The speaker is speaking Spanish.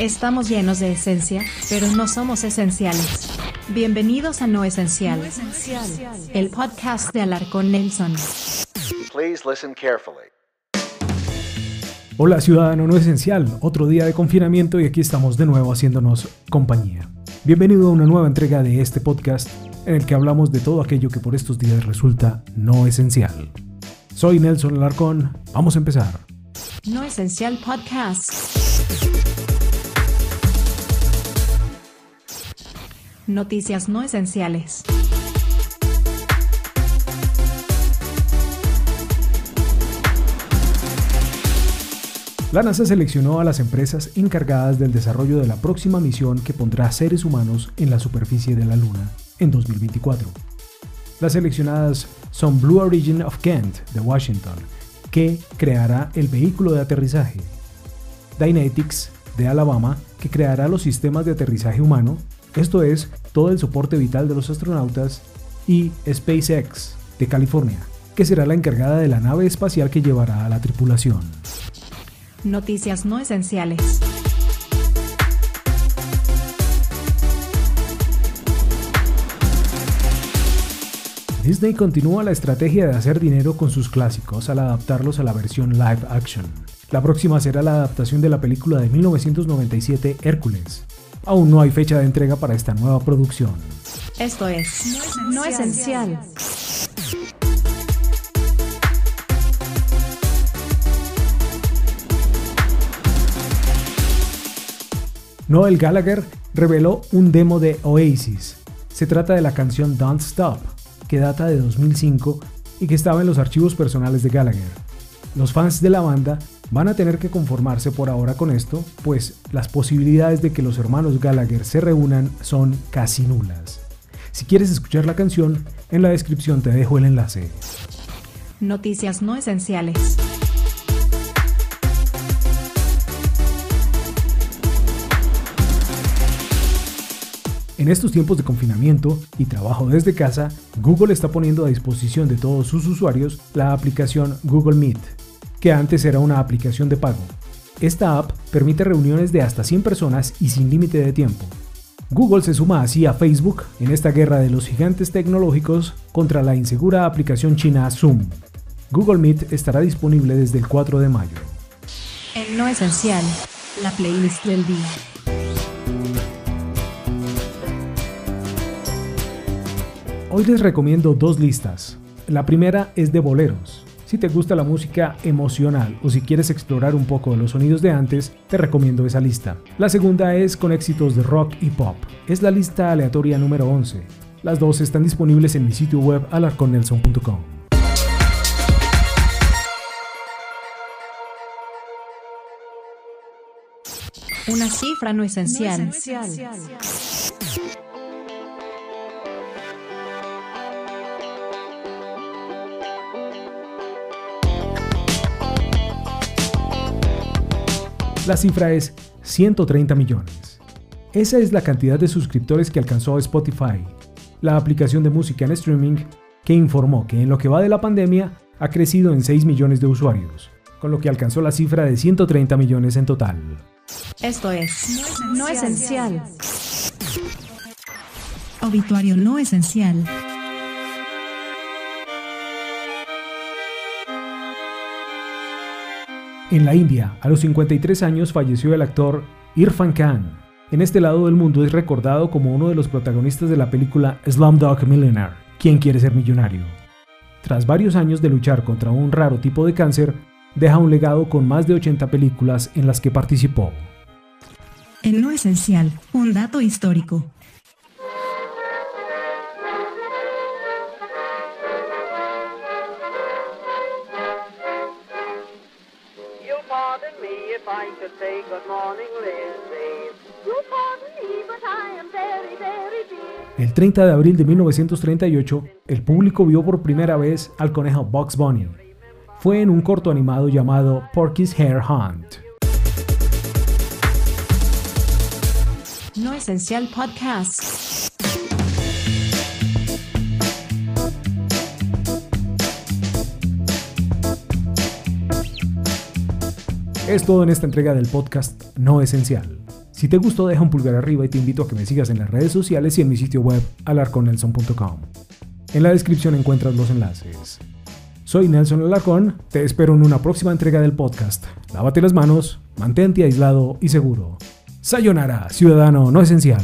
Estamos llenos de esencia, pero no somos esenciales. Bienvenidos a No Esencial, el podcast de Alarcón Nelson. Please listen carefully. Hola ciudadano no esencial, otro día de confinamiento y aquí estamos de nuevo haciéndonos compañía. Bienvenido a una nueva entrega de este podcast en el que hablamos de todo aquello que por estos días resulta no esencial. Soy Nelson Alarcón, vamos a empezar. No Esencial Podcast. Noticias no esenciales. La NASA seleccionó a las empresas encargadas del desarrollo de la próxima misión que pondrá seres humanos en la superficie de la Luna en 2024. Las seleccionadas son Blue Origin of Kent de Washington, que creará el vehículo de aterrizaje, Dynetics de Alabama, que creará los sistemas de aterrizaje humano, esto es, todo el soporte vital de los astronautas, y SpaceX de California, que será la encargada de la nave espacial que llevará a la tripulación. Noticias no esenciales. Disney continúa la estrategia de hacer dinero con sus clásicos al adaptarlos a la versión live action. La próxima será la adaptación de la película de 1997 Hércules. Aún no hay fecha de entrega para esta nueva producción. Esto es No Esencial. Noel Gallagher reveló un demo de Oasis. Se trata de la canción Don't Stop, que data de 2005 y que estaba en los archivos personales de Gallagher. Los fans de la banda van a tener que conformarse por ahora con esto, pues las posibilidades de que los hermanos Gallagher se reúnan son casi nulas. Si quieres escuchar la canción, en la descripción te dejo el enlace. Noticias no esenciales. En estos tiempos de confinamiento y trabajo desde casa, Google está poniendo a disposición de todos sus usuarios la aplicación Google Meet, que antes era una aplicación de pago. Esta app permite reuniones de hasta 100 personas y sin límite de tiempo. Google se suma así a Facebook en esta guerra de los gigantes tecnológicos contra la insegura aplicación china Zoom. Google Meet estará disponible desde el 4 de mayo. En No Esencial, la playlist del día. Hoy les recomiendo dos listas. La primera es de boleros. Si te gusta la música emocional o si quieres explorar un poco de los sonidos de antes, te recomiendo esa lista. La segunda es con éxitos de rock y pop. Es la lista aleatoria número 11. Las dos están disponibles en mi sitio web alarconnelson.com. Una cifra no esencial. La cifra es 130 millones. Esa es la cantidad de suscriptores que alcanzó Spotify, la aplicación de música en streaming que informó que en lo que va de la pandemia ha crecido en 6 millones de usuarios, con lo que alcanzó la cifra de 130 millones en total. Esto es No Esencial. Obituario no esencial. En la India, a los 53 años falleció el actor Irfan Khan. En este lado del mundo es recordado como uno de los protagonistas de la película Slumdog Millionaire, ¿Quién quiere ser millonario? Tras varios años de luchar contra un raro tipo de cáncer, deja un legado con más de 80 películas en las que participó. En No Esencial, un dato histórico. I should say good morning, Lizzie. You pardon me, but I am very, very busy. El 30 de abril de 1938, el público vio por primera vez al conejo Bugs Bunny. Fue en un corto animado llamado Porky's Hare Hunt. No Esencial Podcast. Es todo en esta entrega del podcast No Esencial. Si te gustó, deja un pulgar arriba y te invito a que me sigas en las redes sociales y en mi sitio web alarconelson.com. En la descripción encuentras los enlaces. Soy Nelson Alarcón, te espero en una próxima entrega del podcast. Lávate las manos, mantente aislado y seguro. Sayonara, ciudadano no esencial.